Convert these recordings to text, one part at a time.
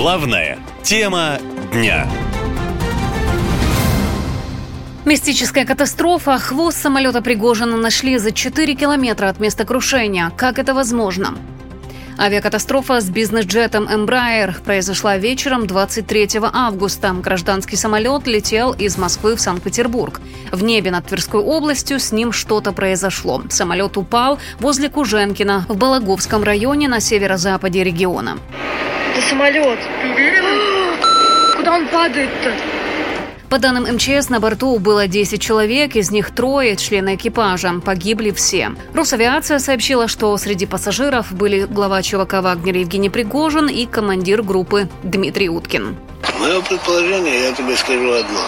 Главная тема дня. Мистическая катастрофа. Хвост самолета Пригожина нашли за 4 километра от места крушения. Как это возможно? Авиакатастрофа с бизнес-джетом Embraer произошла вечером 23 августа. Гражданский самолет летел из Москвы в Санкт-Петербург. В небе над Тверской областью с ним что-то произошло. Самолет упал возле Куженкина в Балаговском районе на северо-западе региона. Это самолет. Куда он падает-то? По данным МЧС, на борту было 10 человек, из них трое члены экипажа. Погибли все. Росавиация сообщила, что среди пассажиров были глава ЧВК «Вагнер» Евгений Пригожин и командир группы Дмитрий Уткин. Мое предположение, я тебе скажу одно,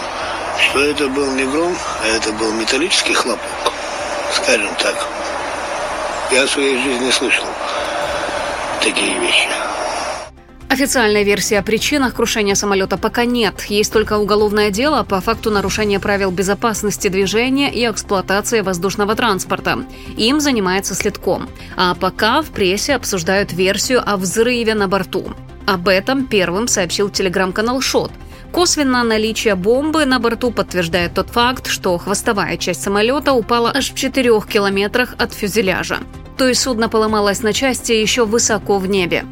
что это был не гром, а это был металлический хлопок, скажем так. Я в своей жизни слышал такие вещи. Официальной версии о причинах крушения самолета пока нет. Есть только уголовное дело по факту нарушения правил безопасности движения и эксплуатации воздушного транспорта. Им занимается следком. А пока в прессе обсуждают версию о взрыве на борту. Об этом первым сообщил телеграм-канал «Шот». Косвенно наличие бомбы на борту подтверждает тот факт, что хвостовая часть самолета упала аж в 4 километрах от фюзеляжа. То есть судно поломалось на части еще высоко в небе.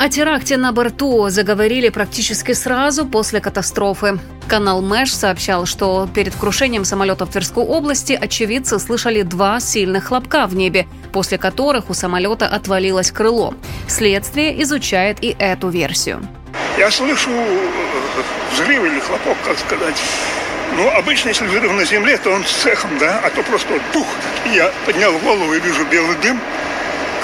О теракте на борту заговорили практически сразу после катастрофы. Канал Мэш сообщал, что перед крушением самолета в Тверской области очевидцы слышали два сильных хлопка в небе, после которых у самолета отвалилось крыло. Следствие изучает и эту версию. Я слышу э, взрыв или хлопок, как сказать. Ну, обычно, если взрыв на земле, то он с цехом, да, а то просто вот пух. Я поднял голову и вижу белый дым,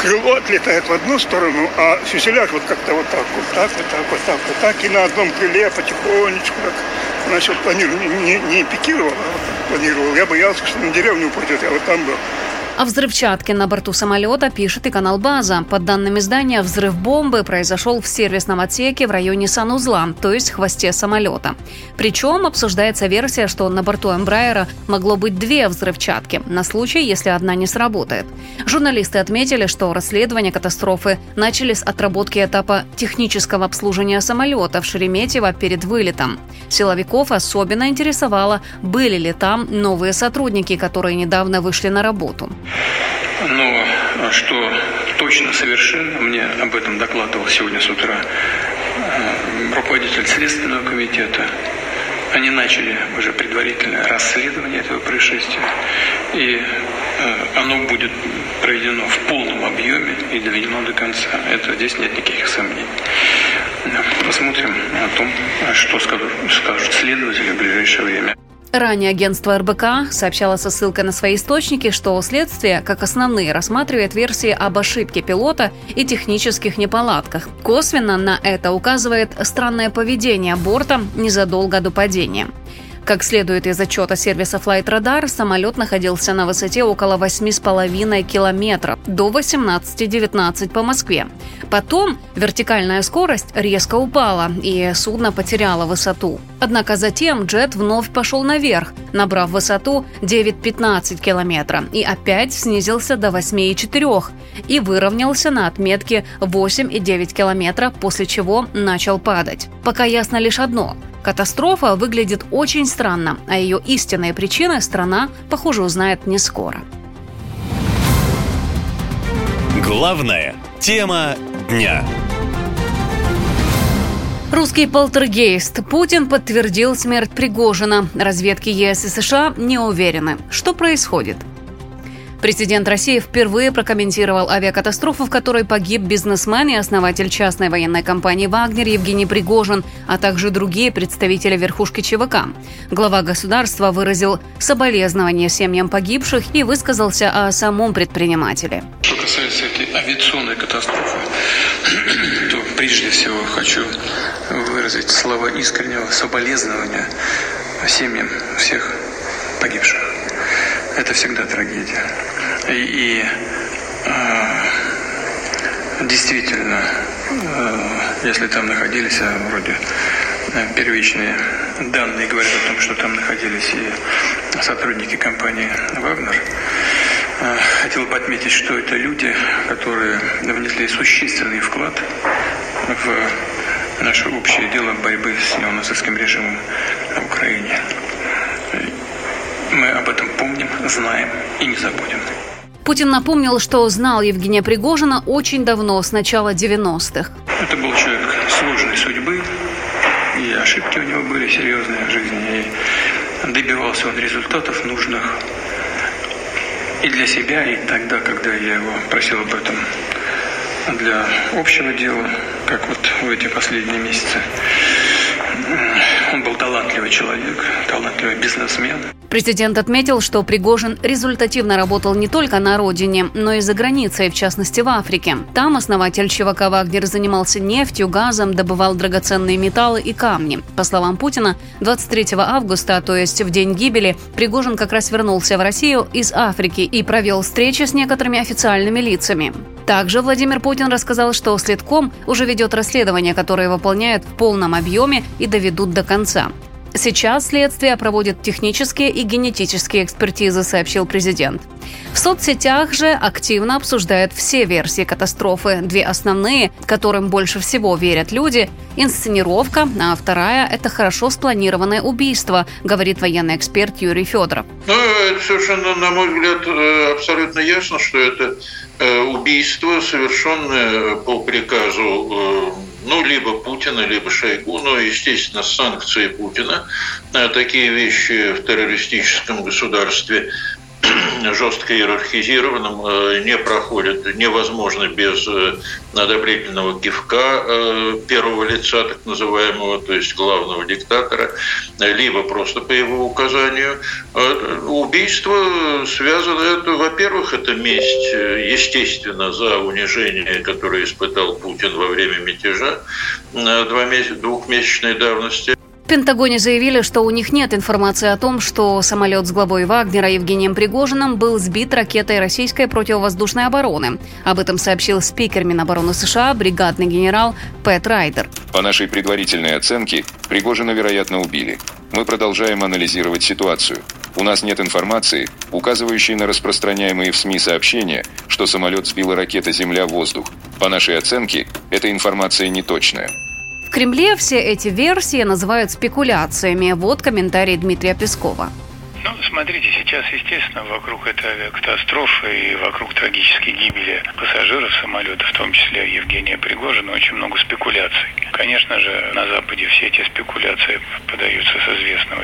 крыло отлетает в одну сторону, а фюзеляж вот как-то вот так, вот так, вот так, вот так, вот так, и на одном крыле потихонечку так. Значит, планировал, не, не пикировал, а планировал. Я боялся, что на деревню упадет, я вот там был. О взрывчатке на борту самолета пишет и канал «База». Под данными издания, взрыв бомбы произошел в сервисном отсеке в районе санузла, то есть хвосте самолета. Причем обсуждается версия, что на борту Эмбрайера могло быть две взрывчатки, на случай, если одна не сработает. Журналисты отметили, что расследование катастрофы начали с отработки этапа технического обслуживания самолета в Шереметьево перед вылетом. Силовиков особенно интересовало, были ли там новые сотрудники, которые недавно вышли на работу. Но а что точно совершенно, мне об этом докладывал сегодня с утра э, руководитель Следственного комитета, они начали уже предварительное расследование этого происшествия, и э, оно будет проведено в полном объеме и доведено до конца. Это здесь нет никаких сомнений. Посмотрим о том, что скажут следователи в ближайшее время. Ранее агентство РБК сообщало со ссылкой на свои источники, что следствие, как основные, рассматривает версии об ошибке пилота и технических неполадках. Косвенно на это указывает странное поведение борта незадолго до падения. Как следует из отчета сервиса Flight Radar, самолет находился на высоте около 8,5 километров до 18-19 по Москве. Потом вертикальная скорость резко упала, и судно потеряло высоту. Однако затем джет вновь пошел наверх, набрав высоту 9-15 километра, и опять снизился до 8,4 и выровнялся на отметке 8,9 километра, после чего начал падать. Пока ясно лишь одно – Катастрофа выглядит очень странно, а ее истинные причины страна, похоже, узнает не скоро. Главная тема дня. Русский полтергейст. Путин подтвердил смерть Пригожина. Разведки ЕС и США не уверены. Что происходит? Президент России впервые прокомментировал авиакатастрофу, в которой погиб бизнесмен и основатель частной военной компании «Вагнер» Евгений Пригожин, а также другие представители верхушки ЧВК. Глава государства выразил соболезнования семьям погибших и высказался о самом предпринимателе. Что касается этой авиационной катастрофы, то прежде всего хочу выразить слова искреннего соболезнования семьям всех погибших. Это всегда трагедия. И, и э, действительно, э, если там находились, а вроде э, первичные данные говорят о том, что там находились и сотрудники компании «Вагнер», э, Хотел бы отметить, что это люди, которые внесли существенный вклад в наше общее дело борьбы с неонацистским режимом в Украине. Мы об этом помним, знаем и не забудем. Путин напомнил, что знал Евгения Пригожина очень давно, с начала 90-х. Это был человек сложной судьбы, и ошибки у него были серьезные в жизни, и добивался он результатов нужных и для себя, и тогда, когда я его просил об этом для общего дела, как вот в эти последние месяцы. Он был талантливый человек, талантливый бизнесмен. Президент отметил, что Пригожин результативно работал не только на родине, но и за границей, в частности в Африке. Там основатель ЧВК «Вагнер» занимался нефтью, газом, добывал драгоценные металлы и камни. По словам Путина, 23 августа, то есть в день гибели, Пригожин как раз вернулся в Россию из Африки и провел встречи с некоторыми официальными лицами. Также Владимир Путин рассказал, что Следком уже ведет расследование, которое выполняет в полном объеме и доведут до конца. Сейчас следствие проводит технические и генетические экспертизы, сообщил президент. В соцсетях же активно обсуждают все версии катастрофы. Две основные, которым больше всего верят люди – инсценировка, а вторая – это хорошо спланированное убийство, говорит военный эксперт Юрий Федоров. Ну, совершенно, на мой взгляд, э, абсолютно ясно, что это э, убийство, совершенное по приказу э, ну, либо Путина, либо Шойгу, но, естественно, санкции Путина. Такие вещи в террористическом государстве жестко иерархизированным э, не проходит, невозможно без э, одобрительного кивка э, первого лица, так называемого, то есть главного диктатора, либо просто по его указанию. Убийство связано, это, во-первых, это месть, естественно, за унижение, которое испытал Путин во время мятежа двухмесячной давности. Пентагоне заявили, что у них нет информации о том, что самолет с главой Вагнера Евгением Пригожиным был сбит ракетой российской противовоздушной обороны. Об этом сообщил спикер Минобороны США бригадный генерал Пэт Райдер. По нашей предварительной оценке, Пригожина, вероятно, убили. Мы продолжаем анализировать ситуацию. У нас нет информации, указывающей на распространяемые в СМИ сообщения, что самолет сбила ракета «Земля-воздух». По нашей оценке, эта информация неточная. Кремле все эти версии называют спекуляциями. Вот комментарий Дмитрия Пескова. Ну, смотрите, сейчас, естественно, вокруг этой авиакатастрофы и вокруг трагической гибели пассажиров самолета, в том числе Евгения Пригожина, очень много спекуляций. Конечно же, на Западе все эти спекуляции подаются с известного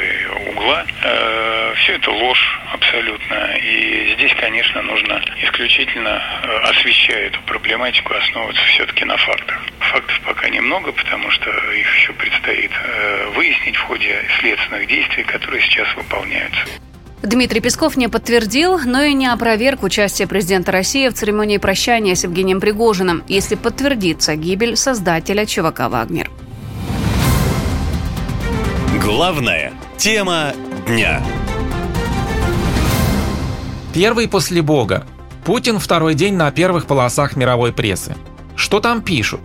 угла. Э, все это ложь абсолютно. И здесь, конечно, нужно исключительно, э, освещая эту проблематику, основываться все-таки на фактах. Фактов пока немного, потому что их еще предстоит э, выяснить в ходе следственных действий, которые сейчас выполняются. Дмитрий Песков не подтвердил, но и не опроверг участие президента России в церемонии прощания с Евгением Пригожиным, если подтвердится гибель создателя ЧВК «Вагнер». Главная тема дня. Первый после Бога. Путин второй день на первых полосах мировой прессы. Что там пишут?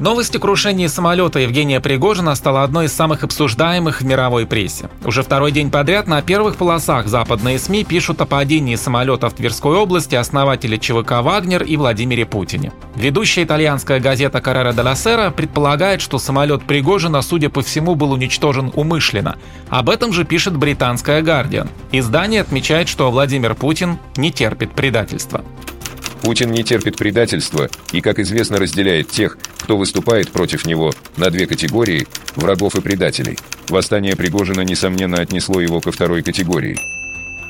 Новость о крушении самолета Евгения Пригожина стала одной из самых обсуждаемых в мировой прессе. Уже второй день подряд на первых полосах западные СМИ пишут о падении самолета в Тверской области основателя ЧВК «Вагнер» и Владимире Путине. Ведущая итальянская газета «Каррера де ла Сера» предполагает, что самолет Пригожина, судя по всему, был уничтожен умышленно. Об этом же пишет британская «Гардиан». Издание отмечает, что Владимир Путин не терпит предательства. Путин не терпит предательства и, как известно, разделяет тех, кто выступает против него, на две категории – врагов и предателей. Восстание Пригожина, несомненно, отнесло его ко второй категории –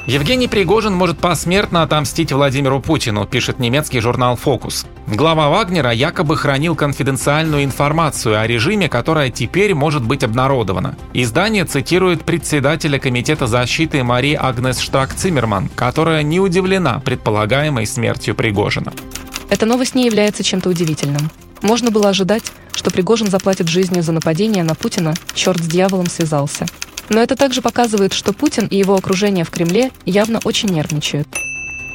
Евгений Пригожин может посмертно отомстить Владимиру Путину, пишет немецкий журнал «Фокус». Глава Вагнера якобы хранил конфиденциальную информацию о режиме, которая теперь может быть обнародована. Издание цитирует председателя Комитета защиты Марии Агнес Штрак-Циммерман, которая не удивлена предполагаемой смертью Пригожина. Эта новость не является чем-то удивительным. Можно было ожидать, что Пригожин заплатит жизнью за нападение на Путина, черт с дьяволом связался. Но это также показывает, что Путин и его окружение в Кремле явно очень нервничают.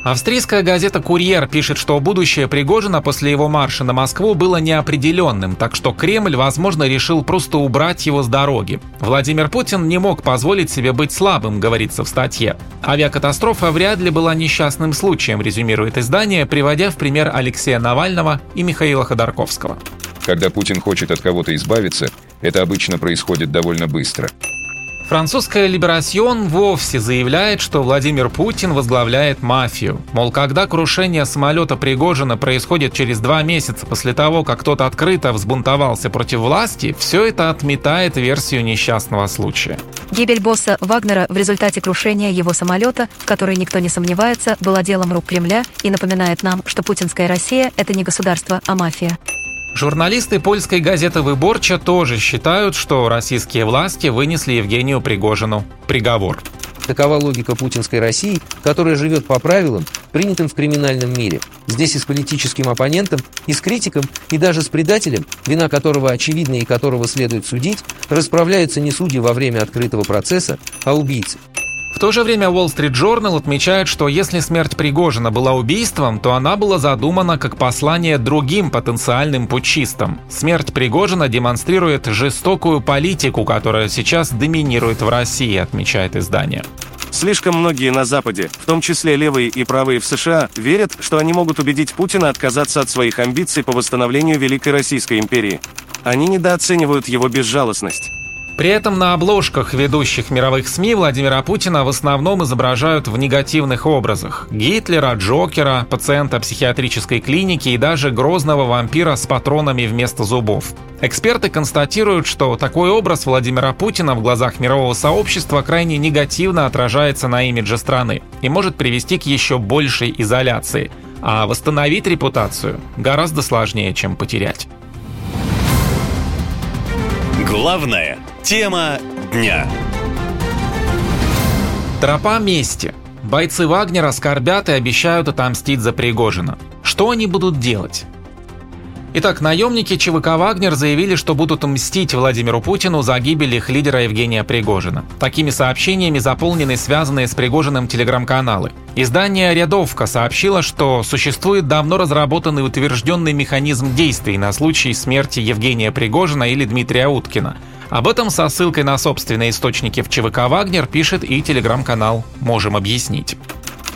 Австрийская газета «Курьер» пишет, что будущее Пригожина после его марша на Москву было неопределенным, так что Кремль, возможно, решил просто убрать его с дороги. Владимир Путин не мог позволить себе быть слабым, говорится в статье. Авиакатастрофа вряд ли была несчастным случаем, резюмирует издание, приводя в пример Алексея Навального и Михаила Ходорковского. Когда Путин хочет от кого-то избавиться, это обычно происходит довольно быстро. Французская «Либерасьон» вовсе заявляет, что Владимир Путин возглавляет мафию. Мол, когда крушение самолета Пригожина происходит через два месяца после того, как кто-то открыто взбунтовался против власти, все это отметает версию несчастного случая. Гибель босса Вагнера в результате крушения его самолета, в которой никто не сомневается, была делом рук Кремля и напоминает нам, что путинская Россия – это не государство, а мафия. Журналисты польской газеты «Выборча» тоже считают, что российские власти вынесли Евгению Пригожину приговор. Такова логика путинской России, которая живет по правилам, принятым в криминальном мире. Здесь и с политическим оппонентом, и с критиком, и даже с предателем, вина которого очевидна и которого следует судить, расправляются не судьи во время открытого процесса, а убийцы. То же время Wall Street Journal отмечает, что если смерть Пригожина была убийством, то она была задумана как послание другим потенциальным путчистам. Смерть Пригожина демонстрирует жестокую политику, которая сейчас доминирует в России, отмечает издание. Слишком многие на Западе, в том числе левые и правые в США, верят, что они могут убедить Путина отказаться от своих амбиций по восстановлению Великой Российской империи. Они недооценивают его безжалостность. При этом на обложках ведущих мировых СМИ Владимира Путина в основном изображают в негативных образах. Гитлера, Джокера, пациента психиатрической клиники и даже грозного вампира с патронами вместо зубов. Эксперты констатируют, что такой образ Владимира Путина в глазах мирового сообщества крайне негативно отражается на имидже страны и может привести к еще большей изоляции. А восстановить репутацию гораздо сложнее, чем потерять. Главное – Тема дня. Тропа мести. Бойцы Вагнера скорбят и обещают отомстить за Пригожина. Что они будут делать? Итак, наемники ЧВК «Вагнер» заявили, что будут мстить Владимиру Путину за гибель их лидера Евгения Пригожина. Такими сообщениями заполнены связанные с Пригожиным телеграм-каналы. Издание «Рядовка» сообщило, что существует давно разработанный утвержденный механизм действий на случай смерти Евгения Пригожина или Дмитрия Уткина – об этом со ссылкой на собственные источники в ЧВК «Вагнер» пишет и телеграм-канал «Можем объяснить».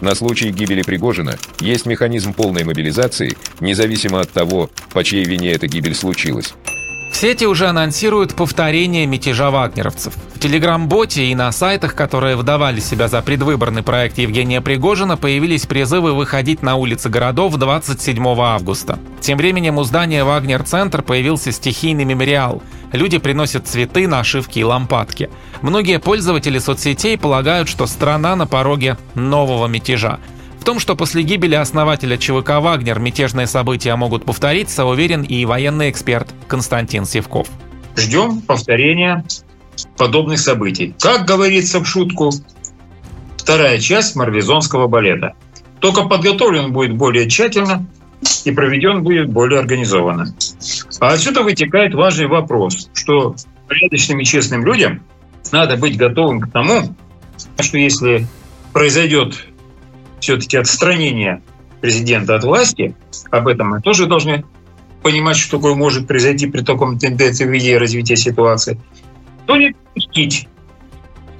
На случай гибели Пригожина есть механизм полной мобилизации, независимо от того, по чьей вине эта гибель случилась. В сети уже анонсируют повторение мятежа вагнеровцев. В телеграм-боте и на сайтах, которые выдавали себя за предвыборный проект Евгения Пригожина, появились призывы выходить на улицы городов 27 августа. Тем временем у здания «Вагнер-центр» появился стихийный мемориал. Люди приносят цветы, нашивки и лампадки. Многие пользователи соцсетей полагают, что страна на пороге нового мятежа – в том, что после гибели основателя ЧВК «Вагнер» мятежные события могут повториться, уверен и военный эксперт Константин Севков. Ждем повторения подобных событий. Как говорится в шутку, вторая часть марвизонского балета. Только подготовлен будет более тщательно и проведен будет более организованно. А отсюда вытекает важный вопрос, что порядочным и честным людям надо быть готовым к тому, что если произойдет все-таки отстранение президента от власти, об этом мы тоже должны понимать, что такое может произойти при таком тенденции в виде развития ситуации, то не допустить,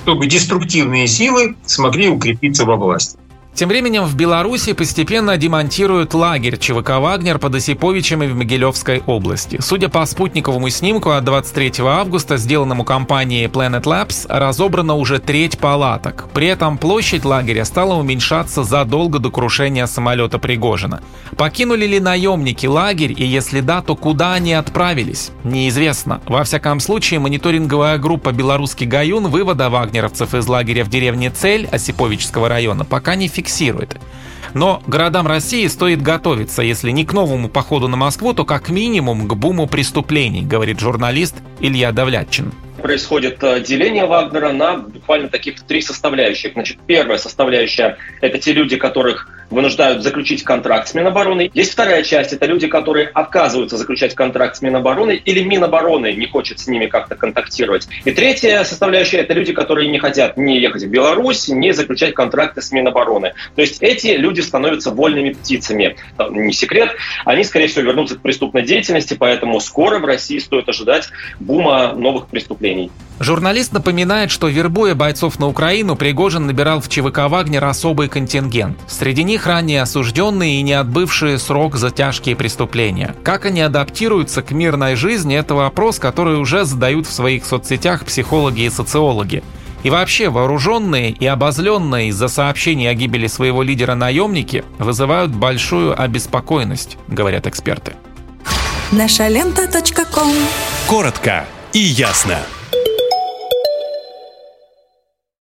чтобы деструктивные силы смогли укрепиться во власти. Тем временем в Беларуси постепенно демонтируют лагерь ЧВК «Вагнер» под Осиповичами в Могилевской области. Судя по спутниковому снимку от 23 августа, сделанному компанией Planet Labs, разобрана уже треть палаток. При этом площадь лагеря стала уменьшаться задолго до крушения самолета Пригожина. Покинули ли наемники лагерь и если да, то куда они отправились? Неизвестно. Во всяком случае, мониторинговая группа «Белорусский Гаюн» вывода вагнеровцев из лагеря в деревне Цель Осиповичского района пока не фиксирует фиксирует. Но городам России стоит готовиться, если не к новому походу на Москву, то как минимум к буму преступлений, говорит журналист Илья Давлятчин происходит э, деление Вагнера на буквально таких три составляющих. Значит, первая составляющая – это те люди, которых вынуждают заключить контракт с Минобороны. Есть вторая часть, это люди, которые отказываются заключать контракт с Минобороны или Минобороны не хочет с ними как-то контактировать. И третья составляющая – это люди, которые не хотят ни ехать в Беларусь, ни заключать контракты с Минобороны. То есть эти люди становятся вольными птицами. Не секрет, они, скорее всего, вернутся к преступной деятельности, поэтому скоро в России стоит ожидать бума новых преступлений. Журналист напоминает, что вербуя бойцов на Украину, Пригожин набирал в ЧВК «Вагнер» особый контингент. Среди них них ранее осужденные и не отбывшие срок за тяжкие преступления. Как они адаптируются к мирной жизни – это вопрос, который уже задают в своих соцсетях психологи и социологи. И вообще, вооруженные и обозленные из-за сообщений о гибели своего лидера наемники вызывают большую обеспокоенность, говорят эксперты. Наша лента. Коротко и ясно.